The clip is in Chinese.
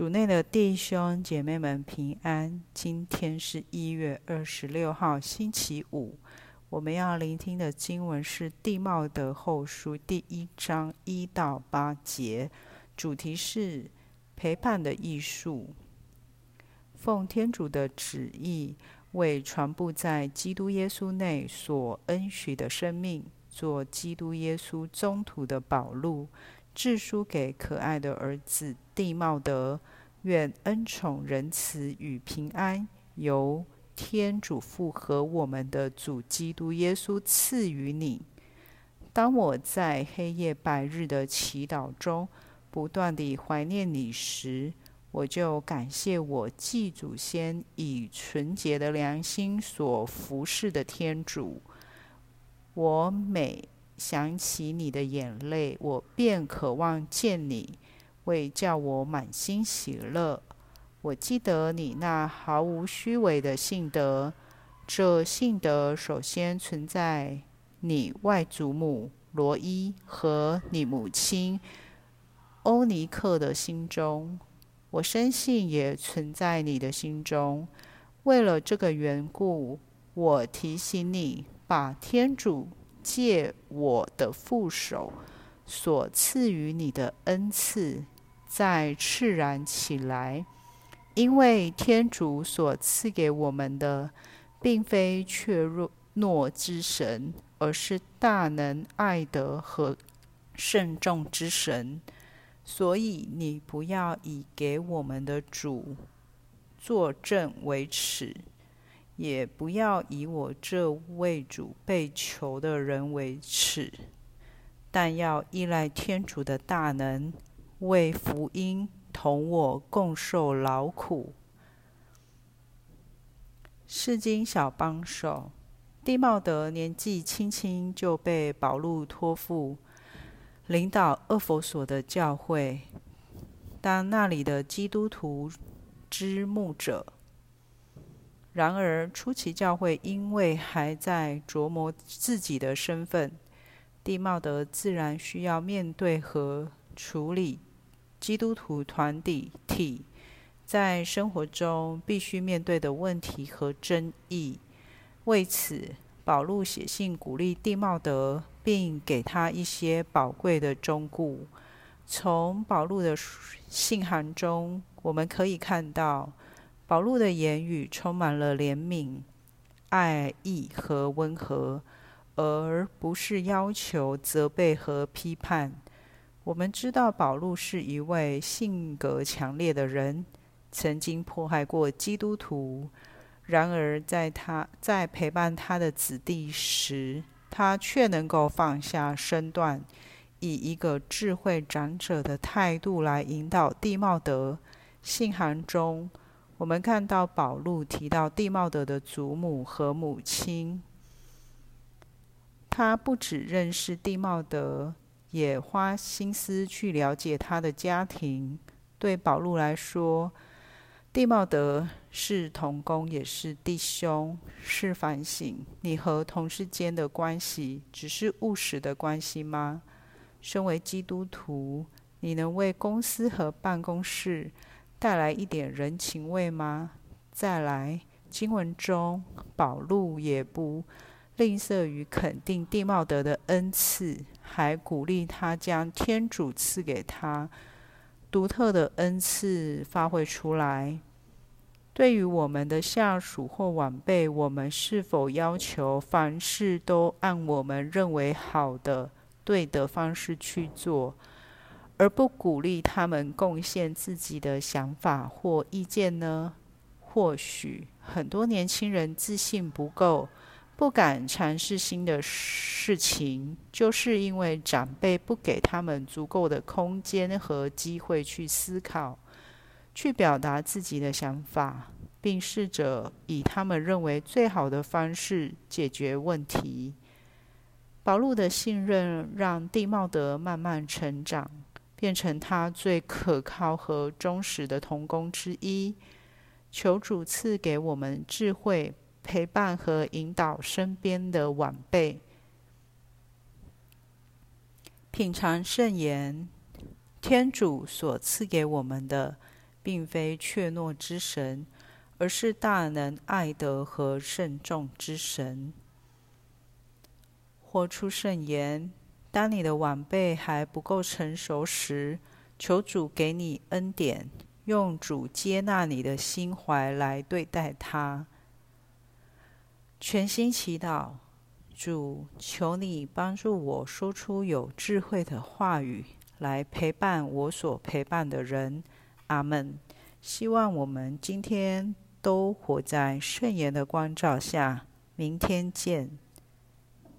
主内的弟兄姐妹们平安。今天是一月二十六号，星期五。我们要聆听的经文是《地貌的后书》第一章一到八节，主题是陪伴的艺术。奉天主的旨意，为传布在基督耶稣内所恩许的生命，做基督耶稣中途的保路。致书给可爱的儿子蒂茂德，愿恩宠、仁慈与平安由天主父和我们的主基督耶稣赐予你。当我在黑夜白日的祈祷中不断地怀念你时，我就感谢我继祖先以纯洁的良心所服侍的天主。我每想起你的眼泪，我便渴望见你，为叫我满心喜乐。我记得你那毫无虚伪的性德，这性德首先存在你外祖母罗伊和你母亲欧尼克的心中，我深信也存在你的心中。为了这个缘故，我提醒你，把天主。借我的副手所赐予你的恩赐，再炽然起来，因为天主所赐给我们的，并非怯懦之神，而是大能、爱德和慎重之神。所以你不要以给我们的主作证为耻。也不要以我这为主被囚的人为耻，但要依赖天主的大能，为福音同我共受劳苦。释经小帮手，蒂茂德年纪轻轻就被保禄托付领导厄弗所的教会，当那里的基督徒之牧者。然而，初期教会因为还在琢磨自己的身份，地茂德自然需要面对和处理基督徒团体在生活中必须面对的问题和争议。为此，保禄写信鼓励地茂德，并给他一些宝贵的忠告。从保禄的信函中，我们可以看到。保禄的言语充满了怜悯、爱意和温和，而不是要求、责备和批判。我们知道保禄是一位性格强烈的人，曾经迫害过基督徒。然而，在他在陪伴他的子弟时，他却能够放下身段，以一个智慧长者的态度来引导蒂茂德。信函中，我们看到保禄提到地茂德的祖母和母亲，他不只认识地茂德，也花心思去了解他的家庭。对保禄来说，地茂德是同工，也是弟兄。是反省你和同事间的关系，只是务实的关系吗？身为基督徒，你能为公司和办公室带来一点人情味吗？再来，经文中保禄也不吝啬于肯定弟茂德的恩赐，还鼓励他将天主赐给他独特的恩赐发挥出来。对于我们的下属或晚辈，我们是否要求凡事都按我们认为好的、对的方式去做？而不鼓励他们贡献自己的想法或意见呢？或许很多年轻人自信不够，不敢尝试新的事情，就是因为长辈不给他们足够的空间和机会去思考、去表达自己的想法，并试着以他们认为最好的方式解决问题。保禄的信任让蒂茂德慢慢成长。变成他最可靠和忠实的同工之一。求主赐给我们智慧，陪伴和引导身边的晚辈。品尝圣言，天主所赐给我们的，并非怯懦之神，而是大能、爱德和慎重之神。活出圣言。当你的晚辈还不够成熟时，求主给你恩典，用主接纳你的心怀来对待他。全心祈祷，主，求你帮助我说出有智慧的话语，来陪伴我所陪伴的人。阿门。希望我们今天都活在圣言的光照下。明天见。